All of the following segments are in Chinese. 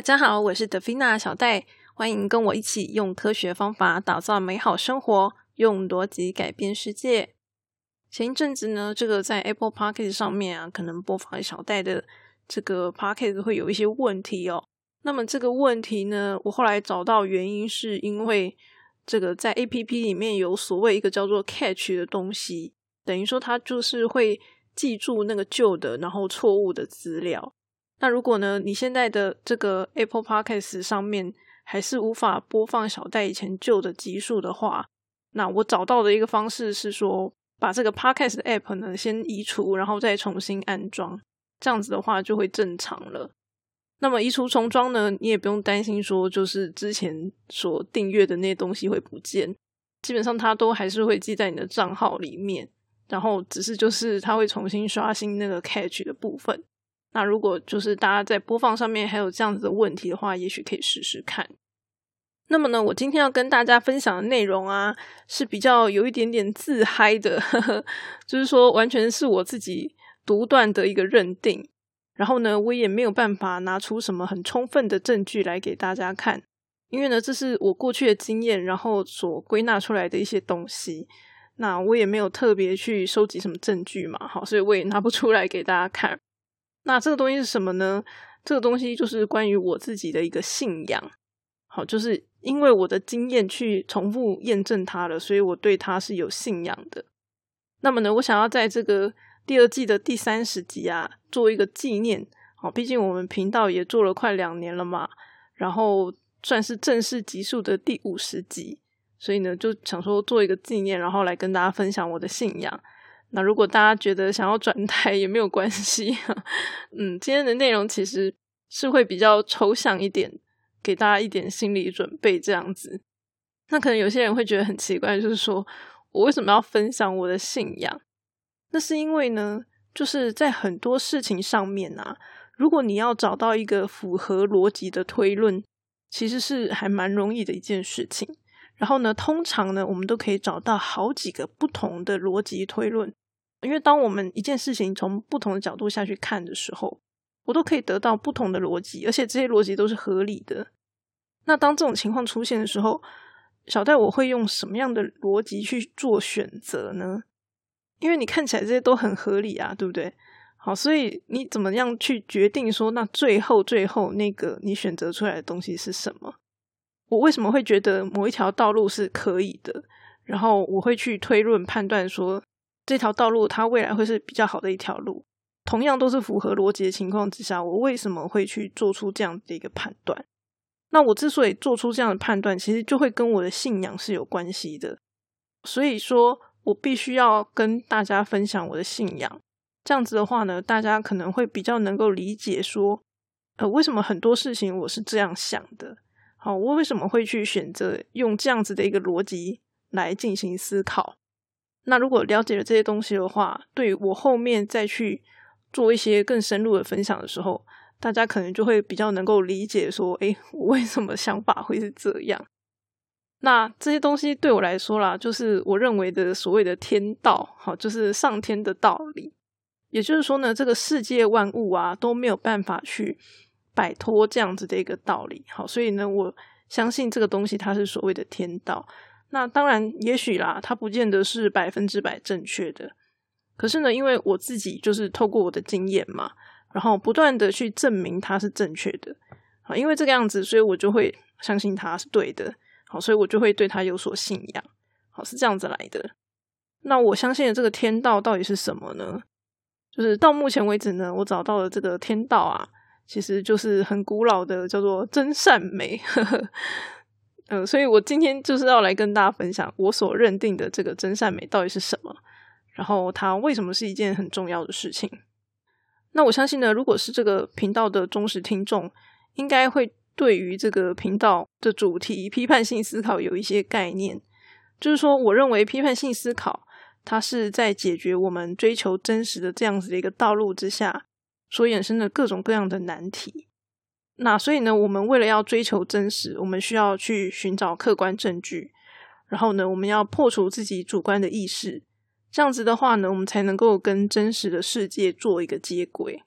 大家好，我是德菲娜小戴，欢迎跟我一起用科学方法打造美好生活，用逻辑改变世界。前一阵子呢，这个在 Apple p o c k e t 上面啊，可能播放小戴的这个 p o c k e t 会有一些问题哦。那么这个问题呢，我后来找到原因，是因为这个在 A P P 里面有所谓一个叫做 Catch 的东西，等于说它就是会记住那个旧的，然后错误的资料。那如果呢，你现在的这个 Apple Podcast 上面还是无法播放小戴以前旧的集数的话，那我找到的一个方式是说，把这个 Podcast 的 App 呢先移除，然后再重新安装，这样子的话就会正常了。那么移除重装呢，你也不用担心说，就是之前所订阅的那些东西会不见，基本上它都还是会记在你的账号里面，然后只是就是它会重新刷新那个 Catch 的部分。那如果就是大家在播放上面还有这样子的问题的话，也许可以试试看。那么呢，我今天要跟大家分享的内容啊，是比较有一点点自嗨的，呵 呵就是说完全是我自己独断的一个认定。然后呢，我也没有办法拿出什么很充分的证据来给大家看，因为呢，这是我过去的经验，然后所归纳出来的一些东西。那我也没有特别去收集什么证据嘛，好，所以我也拿不出来给大家看。那这个东西是什么呢？这个东西就是关于我自己的一个信仰。好，就是因为我的经验去重复验证它了，所以我对它是有信仰的。那么呢，我想要在这个第二季的第三十集啊，做一个纪念。好，毕竟我们频道也做了快两年了嘛，然后算是正式集数的第五十集，所以呢，就想说做一个纪念，然后来跟大家分享我的信仰。那如果大家觉得想要转台也没有关系，嗯，今天的内容其实是会比较抽象一点，给大家一点心理准备这样子。那可能有些人会觉得很奇怪，就是说我为什么要分享我的信仰？那是因为呢，就是在很多事情上面啊，如果你要找到一个符合逻辑的推论，其实是还蛮容易的一件事情。然后呢，通常呢，我们都可以找到好几个不同的逻辑推论。因为当我们一件事情从不同的角度下去看的时候，我都可以得到不同的逻辑，而且这些逻辑都是合理的。那当这种情况出现的时候，小戴我会用什么样的逻辑去做选择呢？因为你看起来这些都很合理啊，对不对？好，所以你怎么样去决定说，那最后最后那个你选择出来的东西是什么？我为什么会觉得某一条道路是可以的？然后我会去推论判断说。这条道路它未来会是比较好的一条路，同样都是符合逻辑的情况之下，我为什么会去做出这样的一个判断？那我之所以做出这样的判断，其实就会跟我的信仰是有关系的。所以说我必须要跟大家分享我的信仰，这样子的话呢，大家可能会比较能够理解说，呃，为什么很多事情我是这样想的？好，我为什么会去选择用这样子的一个逻辑来进行思考？那如果了解了这些东西的话，对我后面再去做一些更深入的分享的时候，大家可能就会比较能够理解说，诶，我为什么想法会是这样？那这些东西对我来说啦，就是我认为的所谓的天道，好，就是上天的道理。也就是说呢，这个世界万物啊都没有办法去摆脱这样子的一个道理。好，所以呢，我相信这个东西它是所谓的天道。那当然，也许啦，它不见得是百分之百正确的。可是呢，因为我自己就是透过我的经验嘛，然后不断的去证明它是正确的。好，因为这个样子，所以我就会相信它是对的。好，所以我就会对它有所信仰。好，是这样子来的。那我相信的这个天道到底是什么呢？就是到目前为止呢，我找到了这个天道啊，其实就是很古老的，叫做真善美。嗯，所以我今天就是要来跟大家分享我所认定的这个真善美到底是什么，然后它为什么是一件很重要的事情。那我相信呢，如果是这个频道的忠实听众，应该会对于这个频道的主题批判性思考有一些概念。就是说，我认为批判性思考，它是在解决我们追求真实的这样子的一个道路之下所衍生的各种各样的难题。那所以呢，我们为了要追求真实，我们需要去寻找客观证据，然后呢，我们要破除自己主观的意识，这样子的话呢，我们才能够跟真实的世界做一个接轨。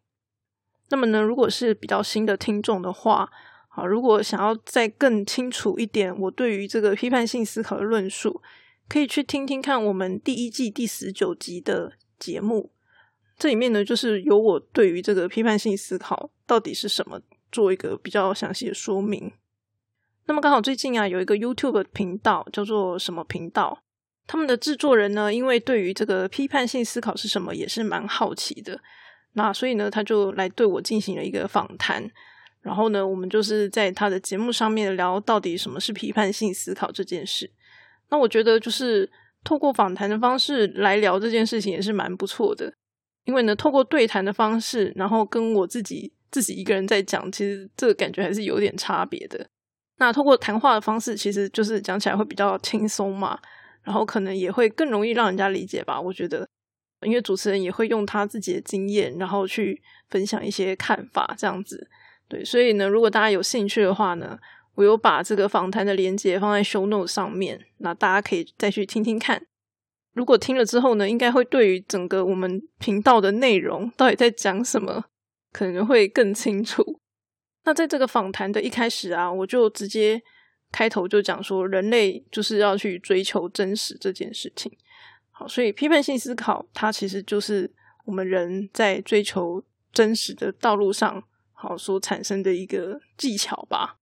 那么呢，如果是比较新的听众的话，好，如果想要再更清楚一点，我对于这个批判性思考的论述，可以去听听看我们第一季第十九集的节目。这里面呢，就是有我对于这个批判性思考到底是什么，做一个比较详细的说明。那么刚好最近啊，有一个 YouTube 频道叫做什么频道？他们的制作人呢，因为对于这个批判性思考是什么，也是蛮好奇的。那所以呢，他就来对我进行了一个访谈。然后呢，我们就是在他的节目上面聊到底什么是批判性思考这件事。那我觉得就是透过访谈的方式来聊这件事情也是蛮不错的，因为呢，透过对谈的方式，然后跟我自己自己一个人在讲，其实这个感觉还是有点差别的。那通过谈话的方式，其实就是讲起来会比较轻松嘛，然后可能也会更容易让人家理解吧。我觉得，因为主持人也会用他自己的经验，然后去分享一些看法，这样子。对，所以呢，如果大家有兴趣的话呢，我有把这个访谈的连接放在 show note 上面，那大家可以再去听听看。如果听了之后呢，应该会对于整个我们频道的内容到底在讲什么，可能会更清楚。那在这个访谈的一开始啊，我就直接开头就讲说，人类就是要去追求真实这件事情。好，所以批判性思考，它其实就是我们人在追求真实的道路上。好，所产生的一个技巧吧。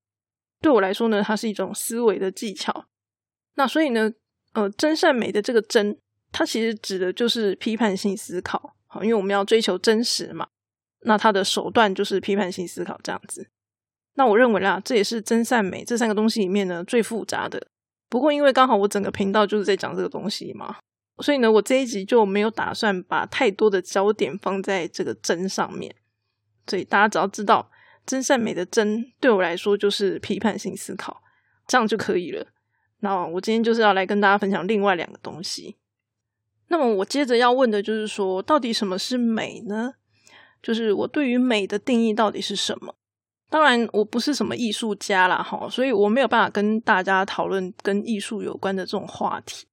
对我来说呢，它是一种思维的技巧。那所以呢，呃，真善美的这个真，它其实指的就是批判性思考。好，因为我们要追求真实嘛，那它的手段就是批判性思考这样子。那我认为啦，这也是真善美这三个东西里面呢最复杂的。不过因为刚好我整个频道就是在讲这个东西嘛，所以呢，我这一集就没有打算把太多的焦点放在这个真上面。所以大家只要知道真善美的真，对我来说就是批判性思考，这样就可以了。那我今天就是要来跟大家分享另外两个东西。那么我接着要问的就是说，到底什么是美呢？就是我对于美的定义到底是什么？当然，我不是什么艺术家啦，哈，所以我没有办法跟大家讨论跟艺术有关的这种话题。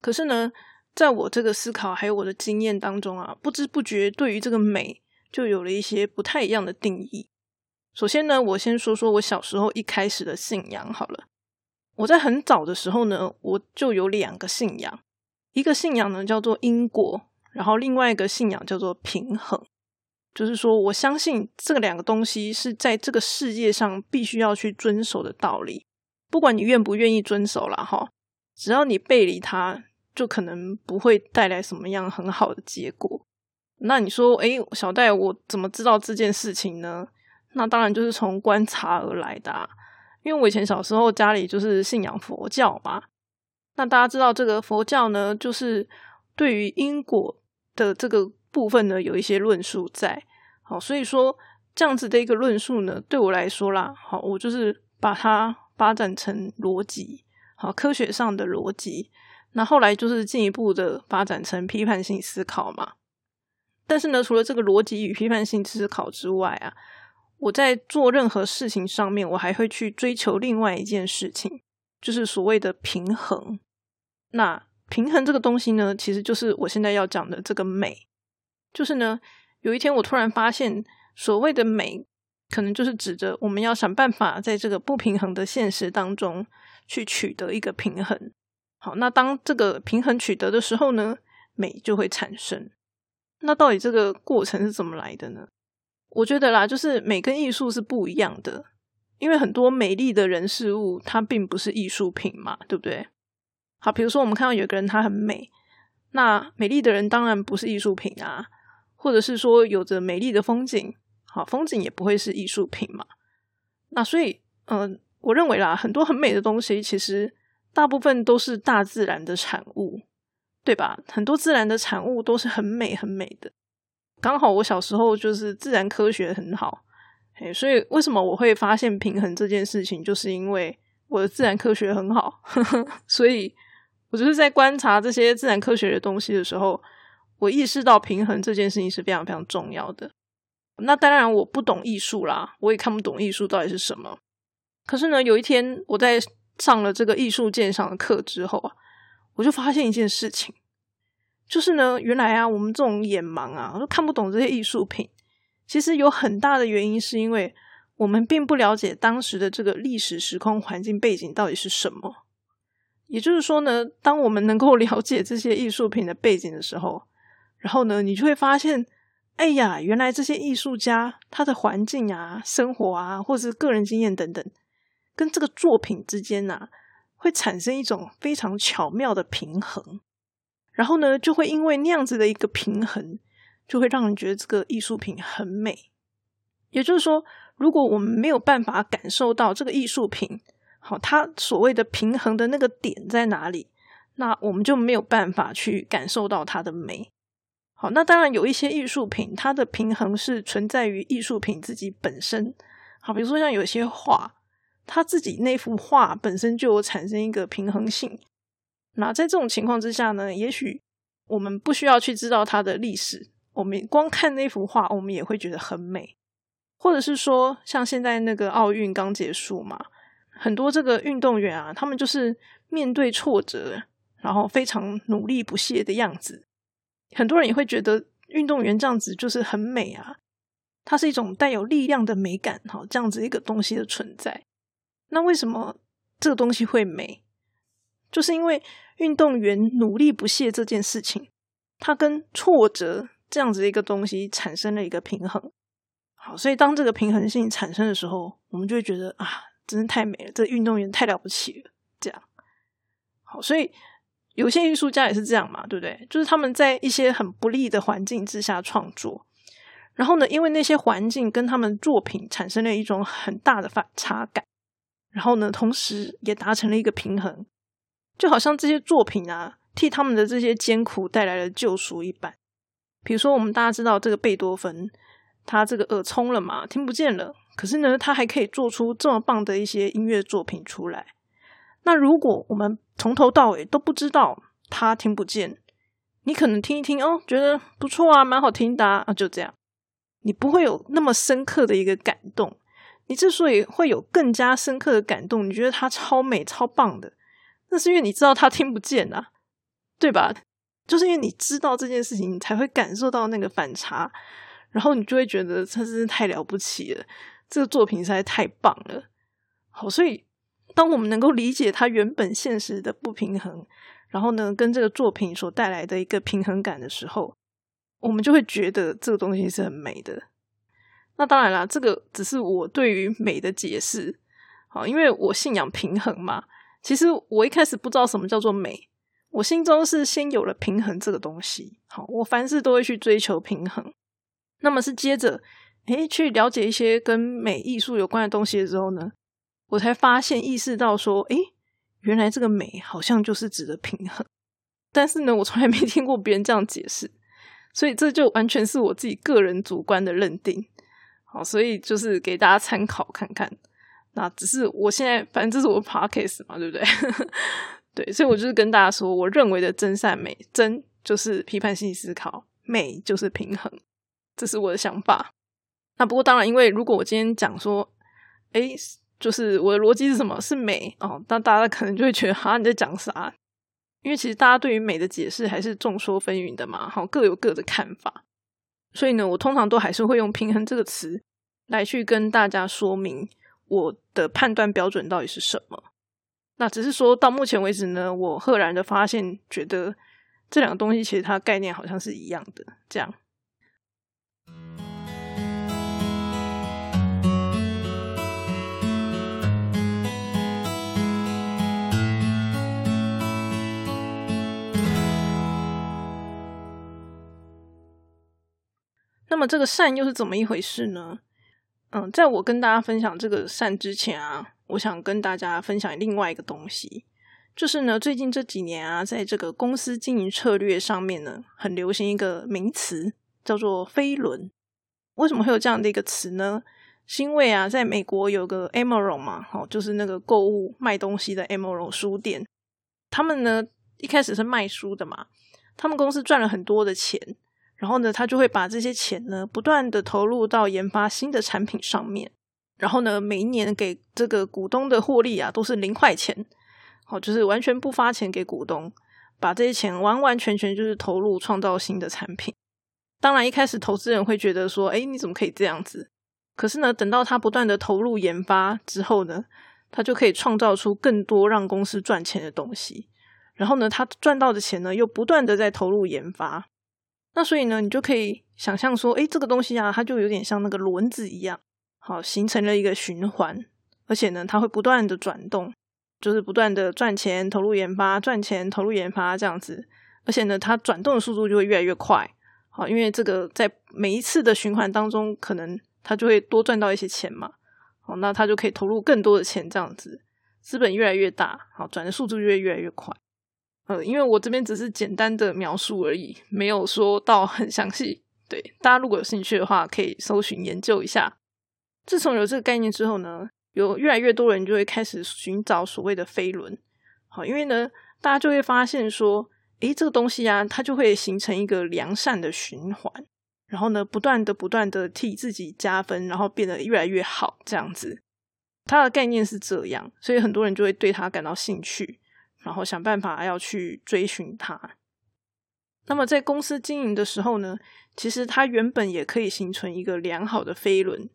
可是呢，在我这个思考还有我的经验当中啊，不知不觉对于这个美。就有了一些不太一样的定义。首先呢，我先说说我小时候一开始的信仰好了。我在很早的时候呢，我就有两个信仰，一个信仰呢叫做因果，然后另外一个信仰叫做平衡。就是说我相信这两个东西是在这个世界上必须要去遵守的道理，不管你愿不愿意遵守了哈，只要你背离它，就可能不会带来什么样很好的结果。那你说，哎，小戴，我怎么知道这件事情呢？那当然就是从观察而来的。因为我以前小时候家里就是信仰佛教嘛。那大家知道这个佛教呢，就是对于因果的这个部分呢，有一些论述在。好，所以说这样子的一个论述呢，对我来说啦，好，我就是把它发展成逻辑，好，科学上的逻辑。那后来就是进一步的发展成批判性思考嘛。但是呢，除了这个逻辑与批判性思考之外啊，我在做任何事情上面，我还会去追求另外一件事情，就是所谓的平衡。那平衡这个东西呢，其实就是我现在要讲的这个美。就是呢，有一天我突然发现，所谓的美，可能就是指着我们要想办法在这个不平衡的现实当中去取得一个平衡。好，那当这个平衡取得的时候呢，美就会产生。那到底这个过程是怎么来的呢？我觉得啦，就是美跟艺术是不一样的，因为很多美丽的人事物，它并不是艺术品嘛，对不对？好，比如说我们看到有个人他很美，那美丽的人当然不是艺术品啊，或者是说有着美丽的风景，好，风景也不会是艺术品嘛。那所以，嗯，我认为啦，很多很美的东西，其实大部分都是大自然的产物。对吧？很多自然的产物都是很美很美的。刚好我小时候就是自然科学很好，哎，所以为什么我会发现平衡这件事情，就是因为我的自然科学很好。所以我就是在观察这些自然科学的东西的时候，我意识到平衡这件事情是非常非常重要的。那当然我不懂艺术啦，我也看不懂艺术到底是什么。可是呢，有一天我在上了这个艺术鉴赏的课之后啊。我就发现一件事情，就是呢，原来啊，我们这种眼盲啊，都看不懂这些艺术品。其实有很大的原因，是因为我们并不了解当时的这个历史时空环境背景到底是什么。也就是说呢，当我们能够了解这些艺术品的背景的时候，然后呢，你就会发现，哎呀，原来这些艺术家他的环境啊、生活啊，或者是个人经验等等，跟这个作品之间呐，会产生一种非常巧妙的平衡。然后呢，就会因为那样子的一个平衡，就会让人觉得这个艺术品很美。也就是说，如果我们没有办法感受到这个艺术品，好，它所谓的平衡的那个点在哪里，那我们就没有办法去感受到它的美。好，那当然有一些艺术品，它的平衡是存在于艺术品自己本身。好，比如说像有些画，它自己那幅画本身就有产生一个平衡性。那在这种情况之下呢，也许我们不需要去知道它的历史，我们光看那幅画，我们也会觉得很美。或者是说，像现在那个奥运刚结束嘛，很多这个运动员啊，他们就是面对挫折，然后非常努力不懈的样子。很多人也会觉得运动员这样子就是很美啊，它是一种带有力量的美感，哈，这样子一个东西的存在。那为什么这个东西会美？就是因为运动员努力不懈这件事情，它跟挫折这样子一个东西产生了一个平衡。好，所以当这个平衡性产生的时候，我们就会觉得啊，真是太美了，这运动员太了不起了。这样，好，所以有些艺术家也是这样嘛，对不对？就是他们在一些很不利的环境之下创作，然后呢，因为那些环境跟他们作品产生了一种很大的反差感，然后呢，同时也达成了一个平衡。就好像这些作品啊，替他们的这些艰苦带来了救赎一般。比如说，我们大家知道这个贝多芬，他这个耳聪了嘛，听不见了。可是呢，他还可以做出这么棒的一些音乐作品出来。那如果我们从头到尾都不知道他听不见，你可能听一听哦，觉得不错啊，蛮好听的啊，就这样，你不会有那么深刻的一个感动。你之所以会有更加深刻的感动，你觉得它超美、超棒的。那是因为你知道他听不见啊，对吧？就是因为你知道这件事情，你才会感受到那个反差，然后你就会觉得他真是太了不起了，这个作品实在太棒了。好，所以当我们能够理解它原本现实的不平衡，然后呢，跟这个作品所带来的一个平衡感的时候，我们就会觉得这个东西是很美的。那当然啦，这个只是我对于美的解释。好，因为我信仰平衡嘛。其实我一开始不知道什么叫做美，我心中是先有了平衡这个东西。好，我凡事都会去追求平衡。那么是接着，诶，去了解一些跟美艺术有关的东西的时候呢，我才发现意识到说，诶，原来这个美好像就是指的平衡。但是呢，我从来没听过别人这样解释，所以这就完全是我自己个人主观的认定。好，所以就是给大家参考看看。那只是我现在，反正这是我 podcast 嘛，对不对？对，所以我就是跟大家说，我认为的真善美，真就是批判性思考，美就是平衡，这是我的想法。那不过当然，因为如果我今天讲说，哎，就是我的逻辑是什么？是美哦，那大家可能就会觉得，哈，你在讲啥？因为其实大家对于美的解释还是众说纷纭的嘛，好，各有各的看法。所以呢，我通常都还是会用平衡这个词来去跟大家说明。我的判断标准到底是什么？那只是说到目前为止呢，我赫然的发现，觉得这两个东西其实它概念好像是一样的。这样。那么这个善又是怎么一回事呢？嗯，在我跟大家分享这个善之前啊，我想跟大家分享另外一个东西，就是呢，最近这几年啊，在这个公司经营策略上面呢，很流行一个名词，叫做“飞轮”。为什么会有这样的一个词呢？是因为啊，在美国有个 Amazon 嘛，哦，就是那个购物卖东西的 Amazon 书店，他们呢一开始是卖书的嘛，他们公司赚了很多的钱。然后呢，他就会把这些钱呢，不断的投入到研发新的产品上面。然后呢，每一年给这个股东的获利啊，都是零块钱，好，就是完全不发钱给股东，把这些钱完完全全就是投入创造新的产品。当然，一开始投资人会觉得说，哎，你怎么可以这样子？可是呢，等到他不断的投入研发之后呢，他就可以创造出更多让公司赚钱的东西。然后呢，他赚到的钱呢，又不断的在投入研发。那所以呢，你就可以想象说，诶，这个东西啊，它就有点像那个轮子一样，好，形成了一个循环。而且呢，它会不断的转动，就是不断的赚钱、投入研发、赚钱、投入研发这样子。而且呢，它转动的速度就会越来越快。好，因为这个在每一次的循环当中，可能它就会多赚到一些钱嘛。好，那它就可以投入更多的钱，这样子，资本越来越大，好，转的速度就会越来越快。呃，因为我这边只是简单的描述而已，没有说到很详细。对，大家如果有兴趣的话，可以搜寻研究一下。自从有这个概念之后呢，有越来越多人就会开始寻找所谓的飞轮。好，因为呢，大家就会发现说，诶，这个东西啊，它就会形成一个良善的循环。然后呢，不断的、不断的替自己加分，然后变得越来越好，这样子。它的概念是这样，所以很多人就会对它感到兴趣，然后想办法要去追寻它。那么在公司经营的时候呢，其实它原本也可以形成一个良好的飞轮。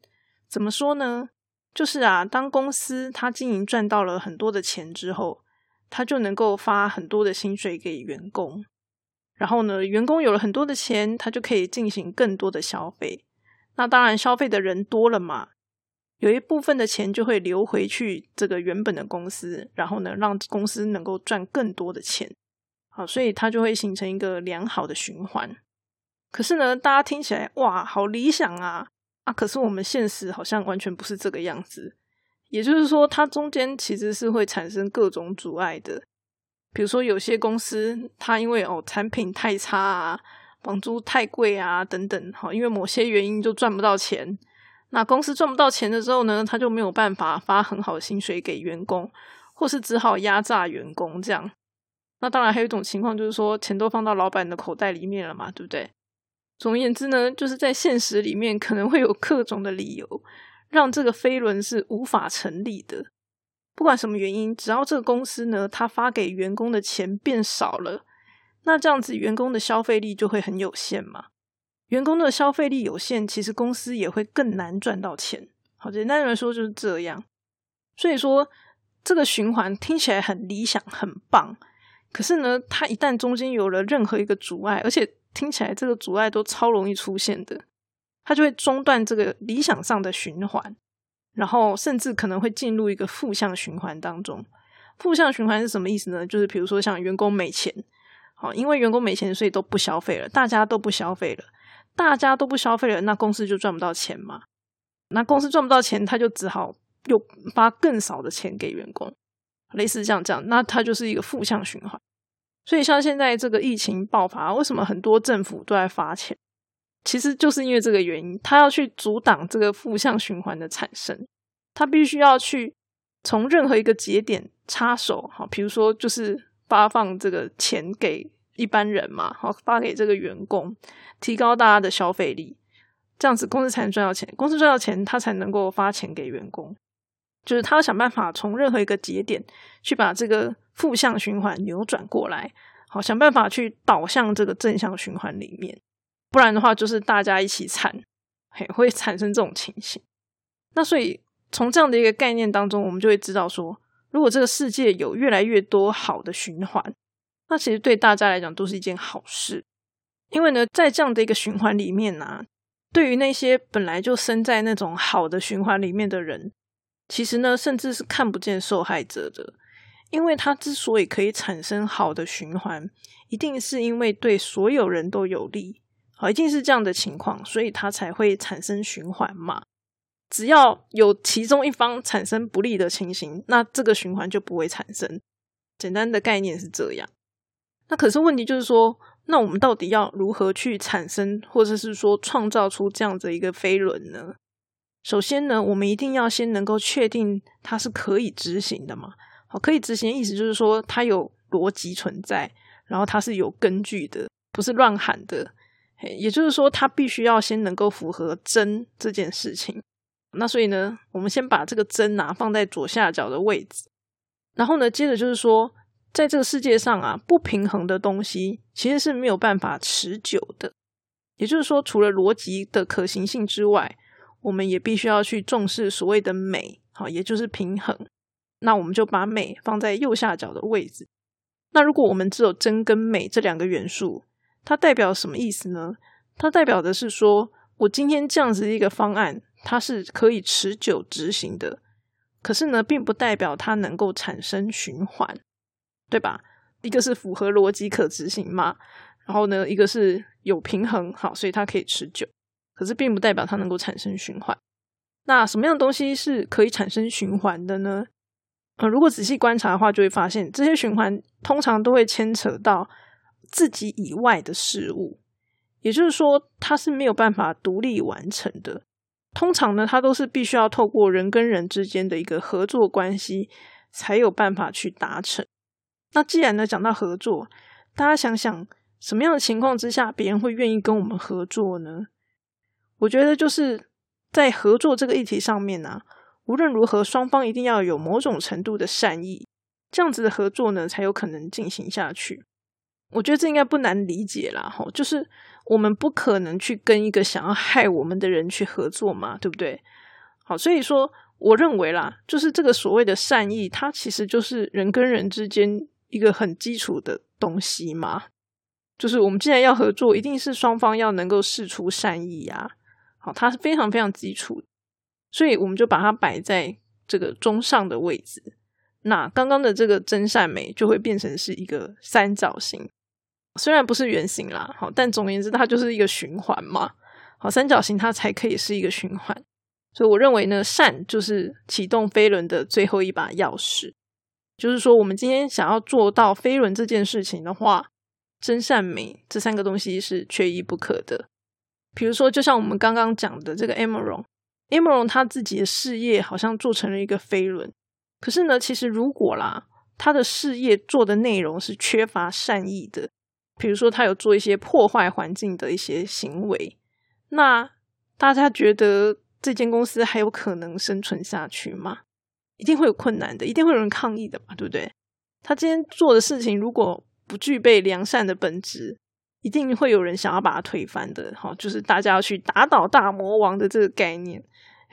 怎么说呢？就是啊，当公司它经营赚到了很多的钱之后，它就能够发很多的薪水给员工。然后呢，员工有了很多的钱，他就可以进行更多的消费。那当然，消费的人多了嘛，有一部分的钱就会流回去这个原本的公司，然后呢，让公司能够赚更多的钱。好，所以它就会形成一个良好的循环。可是呢，大家听起来哇，好理想啊啊！可是我们现实好像完全不是这个样子。也就是说，它中间其实是会产生各种阻碍的。比如说，有些公司它因为哦产品太差啊，房租太贵啊等等，好，因为某些原因就赚不到钱。那公司赚不到钱的时候呢，他就没有办法发很好的薪水给员工，或是只好压榨员工这样。那当然还有一种情况，就是说钱都放到老板的口袋里面了嘛，对不对？总而言之呢，就是在现实里面可能会有各种的理由，让这个飞轮是无法成立的。不管什么原因，只要这个公司呢，他发给员工的钱变少了，那这样子员工的消费力就会很有限嘛。员工的消费力有限，其实公司也会更难赚到钱。好，简单来说就是这样。所以说，这个循环听起来很理想、很棒，可是呢，它一旦中间有了任何一个阻碍，而且听起来这个阻碍都超容易出现的，它就会中断这个理想上的循环。然后甚至可能会进入一个负向循环当中。负向循环是什么意思呢？就是比如说像员工没钱，好，因为员工没钱，所以都不消费了，大家都不消费了，大家都不消费了，那公司就赚不到钱嘛。那公司赚不到钱，他就只好又发更少的钱给员工，类似这样这样，那它就是一个负向循环。所以像现在这个疫情爆发，为什么很多政府都在发钱？其实就是因为这个原因，他要去阻挡这个负向循环的产生，他必须要去从任何一个节点插手，好，比如说就是发放这个钱给一般人嘛，好，发给这个员工，提高大家的消费力，这样子公司才能赚到钱，公司赚到钱，他才能够发钱给员工，就是他要想办法从任何一个节点去把这个负向循环扭转过来，好，想办法去导向这个正向循环里面。不然的话，就是大家一起惨，嘿，会产生这种情形。那所以从这样的一个概念当中，我们就会知道说，如果这个世界有越来越多好的循环，那其实对大家来讲都是一件好事。因为呢，在这样的一个循环里面呢，对于那些本来就生在那种好的循环里面的人，其实呢，甚至是看不见受害者的。因为他之所以可以产生好的循环，一定是因为对所有人都有利。好，一定是这样的情况，所以它才会产生循环嘛。只要有其中一方产生不利的情形，那这个循环就不会产生。简单的概念是这样。那可是问题就是说，那我们到底要如何去产生，或者是说创造出这样的一个飞轮呢？首先呢，我们一定要先能够确定它是可以执行的嘛。好，可以执行的意思就是说，它有逻辑存在，然后它是有根据的，不是乱喊的。也就是说，它必须要先能够符合真这件事情。那所以呢，我们先把这个真啊放在左下角的位置。然后呢，接着就是说，在这个世界上啊，不平衡的东西其实是没有办法持久的。也就是说，除了逻辑的可行性之外，我们也必须要去重视所谓的美，好，也就是平衡。那我们就把美放在右下角的位置。那如果我们只有真跟美这两个元素，它代表什么意思呢？它代表的是说，我今天这样子一个方案，它是可以持久执行的。可是呢，并不代表它能够产生循环，对吧？一个是符合逻辑可执行嘛，然后呢，一个是有平衡，好，所以它可以持久。可是并不代表它能够产生循环。那什么样的东西是可以产生循环的呢？呃，如果仔细观察的话，就会发现这些循环通常都会牵扯到自己以外的事物，也就是说，它是没有办法独立完成的。通常呢，它都是必须要透过人跟人之间的一个合作关系，才有办法去达成。那既然呢讲到合作，大家想想，什么样的情况之下，别人会愿意跟我们合作呢？我觉得就是在合作这个议题上面啊。无论如何，双方一定要有某种程度的善意，这样子的合作呢，才有可能进行下去。我觉得这应该不难理解啦，哈，就是我们不可能去跟一个想要害我们的人去合作嘛，对不对？好，所以说，我认为啦，就是这个所谓的善意，它其实就是人跟人之间一个很基础的东西嘛。就是我们既然要合作，一定是双方要能够试出善意呀。好，它是非常非常基础。所以我们就把它摆在这个中上的位置。那刚刚的这个真善美就会变成是一个三角形，虽然不是圆形啦，好，但总而言之，它就是一个循环嘛。好，三角形它才可以是一个循环。所以我认为呢，善就是启动飞轮的最后一把钥匙。就是说，我们今天想要做到飞轮这件事情的话，真善美这三个东西是缺一不可的。比如说，就像我们刚刚讲的这个 Emerald。a m e r o n 他自己的事业好像做成了一个飞轮，可是呢，其实如果啦，他的事业做的内容是缺乏善意的，比如说他有做一些破坏环境的一些行为，那大家觉得这间公司还有可能生存下去吗？一定会有困难的，一定会有人抗议的嘛，对不对？他今天做的事情如果不具备良善的本质。一定会有人想要把它推翻的，哈，就是大家要去打倒大魔王的这个概念。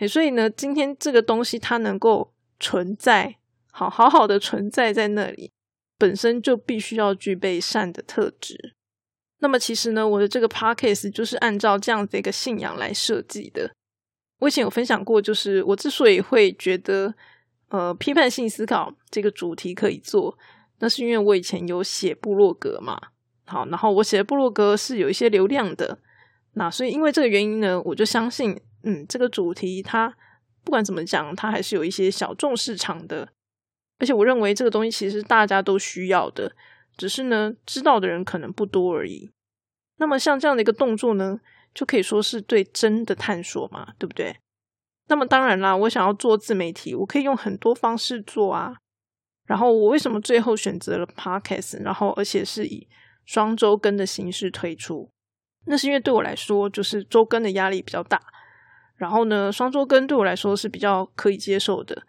所以呢，今天这个东西它能够存在，好好好的存在在那里，本身就必须要具备善的特质。那么其实呢，我的这个 podcast 就是按照这样的一个信仰来设计的。我以前有分享过，就是我之所以会觉得，呃，批判性思考这个主题可以做，那是因为我以前有写部落格嘛。好，然后我写的部落格是有一些流量的，那所以因为这个原因呢，我就相信，嗯，这个主题它不管怎么讲，它还是有一些小众市场的，而且我认为这个东西其实大家都需要的，只是呢知道的人可能不多而已。那么像这样的一个动作呢，就可以说是对真的探索嘛，对不对？那么当然啦，我想要做自媒体，我可以用很多方式做啊。然后我为什么最后选择了 Podcast？然后而且是以双周更的形式推出，那是因为对我来说，就是周更的压力比较大。然后呢，双周更对我来说是比较可以接受的。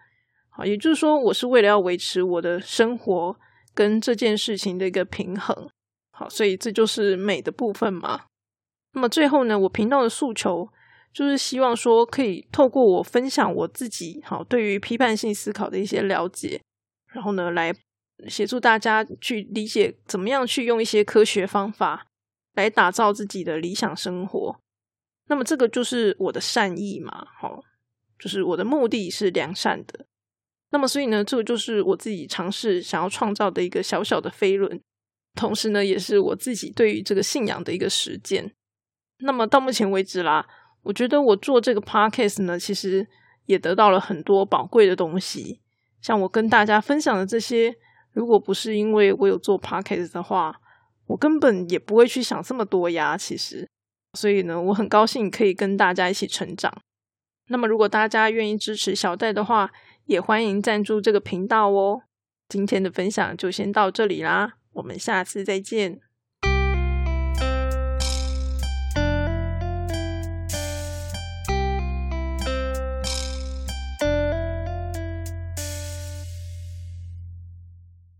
好，也就是说，我是为了要维持我的生活跟这件事情的一个平衡。好，所以这就是美的部分嘛。那么最后呢，我频道的诉求就是希望说，可以透过我分享我自己好对于批判性思考的一些了解，然后呢来。协助大家去理解怎么样去用一些科学方法来打造自己的理想生活。那么这个就是我的善意嘛，好，就是我的目的是良善的。那么所以呢，这个就是我自己尝试想要创造的一个小小的飞轮，同时呢，也是我自己对于这个信仰的一个实践。那么到目前为止啦，我觉得我做这个 podcast 呢，其实也得到了很多宝贵的东西，像我跟大家分享的这些。如果不是因为我有做 podcast 的话，我根本也不会去想这么多呀。其实，所以呢，我很高兴可以跟大家一起成长。那么，如果大家愿意支持小戴的话，也欢迎赞助这个频道哦。今天的分享就先到这里啦，我们下次再见。